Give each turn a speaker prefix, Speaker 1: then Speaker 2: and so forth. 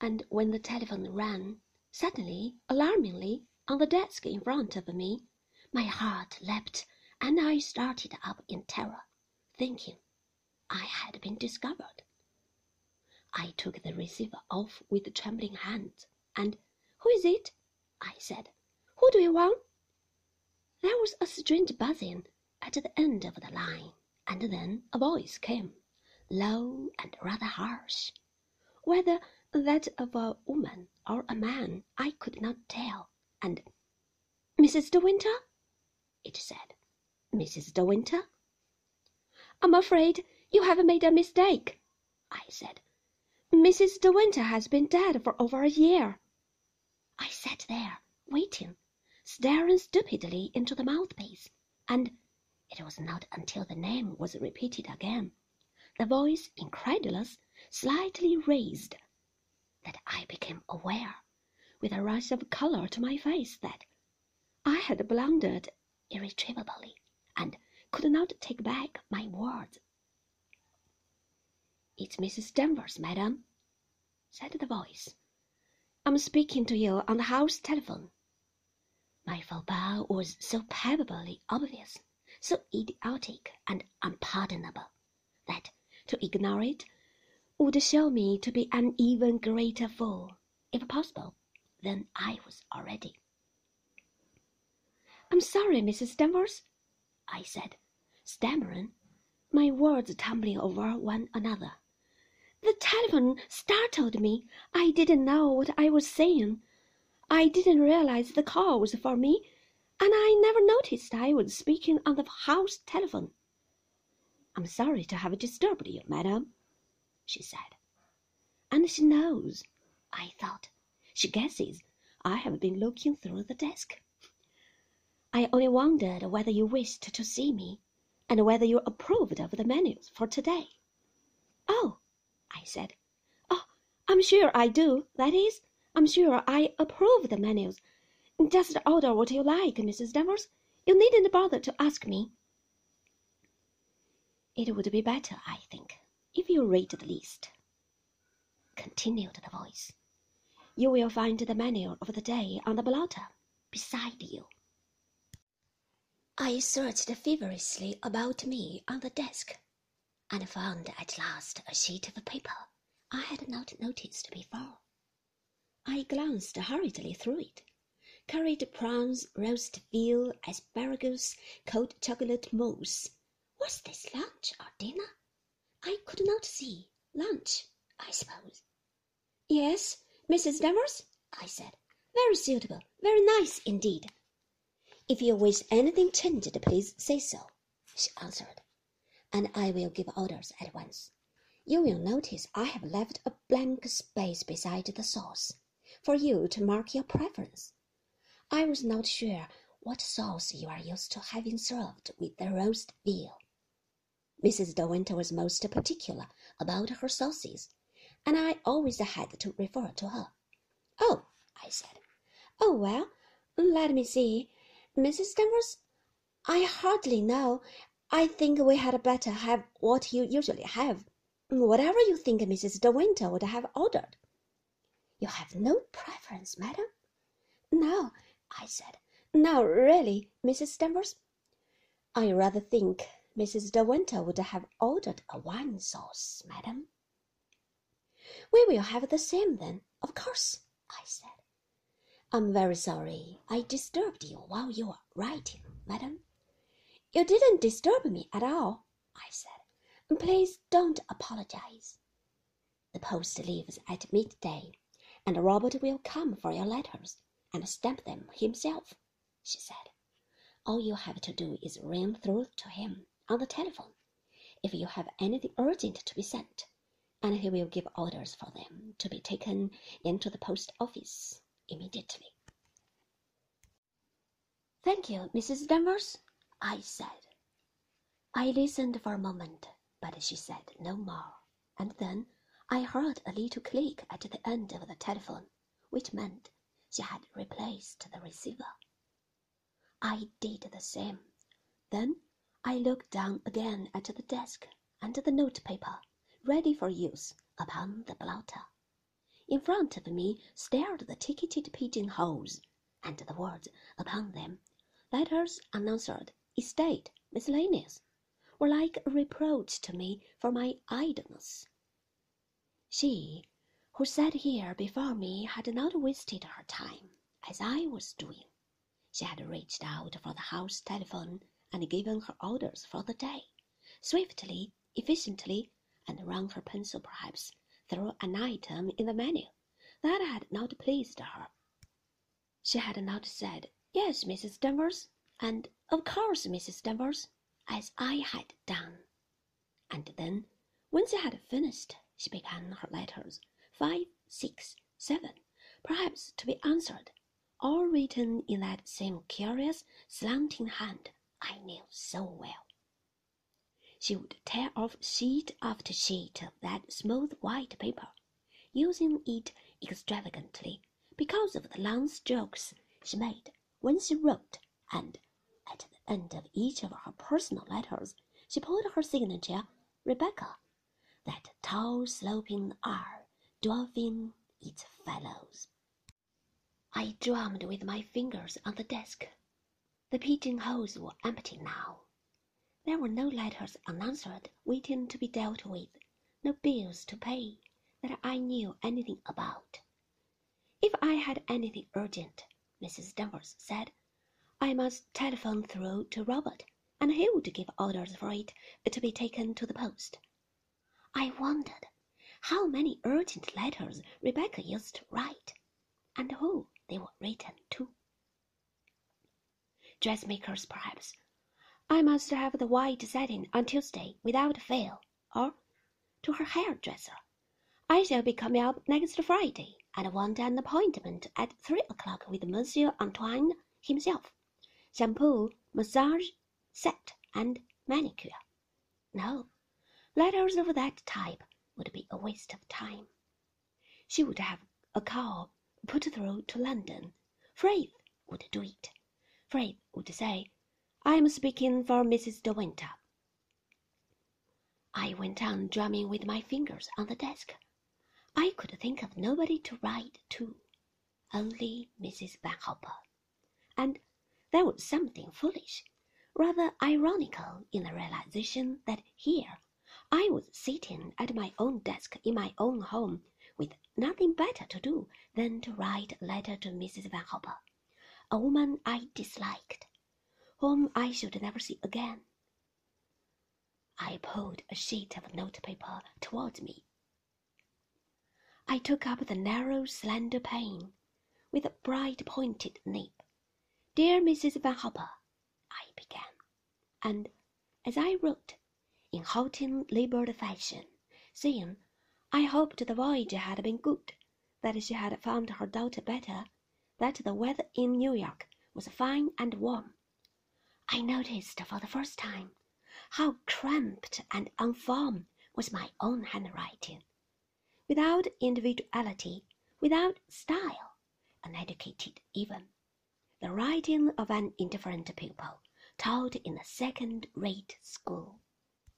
Speaker 1: and when the telephone rang, suddenly, alarmingly, on the desk in front of me, my heart leapt and I started up in terror, thinking I had been discovered. I took the receiver off with trembling hands, and Who is it? I said. Who do you want? There was a strange buzzing at the end of the line, and then a voice came, low and rather harsh. Whether that of a woman or a man, I could not tell, and Mrs. De Winter? it said. Mrs. De Winter? I'm afraid you have made a mistake, I said. Mrs. De Winter has been dead for over a year. I sat there, waiting, staring stupidly into the mouthpiece, and it was not until the name was repeated again, the voice incredulous, slightly raised, that I became aware, with a rush of color to my face, that I had blundered irretrievably, and could not take back my words. It's Mrs. Danvers, madam, said the voice. I'm speaking to you on the house telephone. My faux pas was so palpably obvious, so idiotic and unpardonable, that to ignore it would show me to be an even greater fool, if possible, than I was already. I'm sorry, Mrs. Danvers, I said, stammering, my words tumbling over one another. The telephone startled me. I didn't know what I was saying. I didn't realize the call was for me, and I never noticed I was speaking on the house telephone. I'm sorry to have disturbed you, madam, she said. And she knows, I thought. She guesses I have been looking through the desk. I only wondered whether you wished to see me, and whether you approved of the menus for today. Oh, I said. Oh, I'm sure I do. That is, I'm sure I approve the menus. Just order what you like, Mrs. Danvers. You needn't bother to ask me. It would be better, I think, if you read the list. Continued the voice. You will find the menu of the day on the blotter beside you. I searched feverishly about me on the desk and found at last a sheet of paper I had not noticed before. I glanced hurriedly through it. Curried prawns, roast veal, asparagus, cold chocolate mousse. Was this lunch or dinner? I could not see. Lunch, I suppose. Yes, Mrs. Danvers, I said. Very suitable, very nice indeed. If you wish anything changed, please say so, she answered and I will give orders at once. You will notice I have left a blank space beside the sauce for you to mark your preference. I was not sure what sauce you are used to having served with the roast veal. Mrs. De Winter was most particular about her sauces, and I always had to refer to her. Oh, I said. Oh, well, let me see. Mrs. Danvers, I hardly know. I think we had better have what you usually have. Whatever you think Mrs. De Winter would have ordered. You have no preference, madam? No, I said. No, really, Mrs. Danvers. I rather think Mrs. De Winter would have ordered a wine sauce, madam. We will have the same then, of course, I said. I'm very sorry I disturbed you while you were writing, madam. You didn't disturb me at all, I said. Please don't apologize. The post leaves at midday, and Robert will come for your letters and stamp them himself, she said. All you have to do is ring through to him on the telephone if you have anything urgent to be sent, and he will give orders for them to be taken into the post office immediately. Thank you, Mrs. Danvers, I said. I listened for a moment, but she said no more, and then I heard a little click at the end of the telephone, which meant she had replaced the receiver. I did the same. Then I looked down again at the desk and the notepaper, ready for use upon the blotter. In front of me stared the ticketed pigeonholes, and the words upon them, letters unanswered, estate, miscellaneous, were like a reproach to me for my idleness. She who sat here before me had not wasted her time, as I was doing. She had reached out for the house telephone and given her orders for the day, swiftly, efficiently, and run her pencil perhaps through an item in the menu that had not pleased her. She had not said, Yes, Mrs. Danvers, and of course, Mrs. Danvers, as I had done. And then, when she had finished, she began her letters, five, six, seven, perhaps to be answered, all written in that same curious, slanting hand I knew so well. She would tear off sheet after sheet of that smooth white paper, using it extravagantly because of the long strokes she made when she wrote, and at the end of each of her personal letters she put her signature, Rebecca, that tall sloping R dwarfing its fellows. I drummed with my fingers on the desk. The pigeon holes were empty now. There were no letters unanswered waiting to be dealt with, no bills to pay that I knew anything about. If I had anything urgent, Mrs. Danvers said, I must telephone through to Robert, and he would give orders for it to be taken to the post. I wondered how many urgent letters Rebecca used to write, and who they were written to. Dressmakers, perhaps. I must have the white satin on Tuesday without fail, or to her hairdresser. I shall be coming up next Friday, and want an appointment at three o'clock with Monsieur Antoine himself shampoo, massage, set, and manicure. No, letters of that type would be a waste of time. She would have a call put through to London. Frith would do it. Frith would say, I am speaking for Mrs. De Winter. I went on drumming with my fingers on the desk. I could think of nobody to write to, only Mrs. Van Hopper. And there was something foolish, rather ironical in the realization that here I was sitting at my own desk in my own home with nothing better to do than to write a letter to Mrs. Van Hopper, a woman I disliked, whom I should never see again. I pulled a sheet of notepaper towards me. I took up the narrow, slender pen with a bright pointed nib Dear Mrs. Van Hopper, I began, and as I wrote, in halting, labored fashion, saying I hoped the voyage had been good, that she had found her daughter better, that the weather in New York was fine and warm, I noticed for the first time how cramped and unformed was my own handwriting, without individuality, without style, uneducated even the writing of an indifferent pupil taught in a second rate school.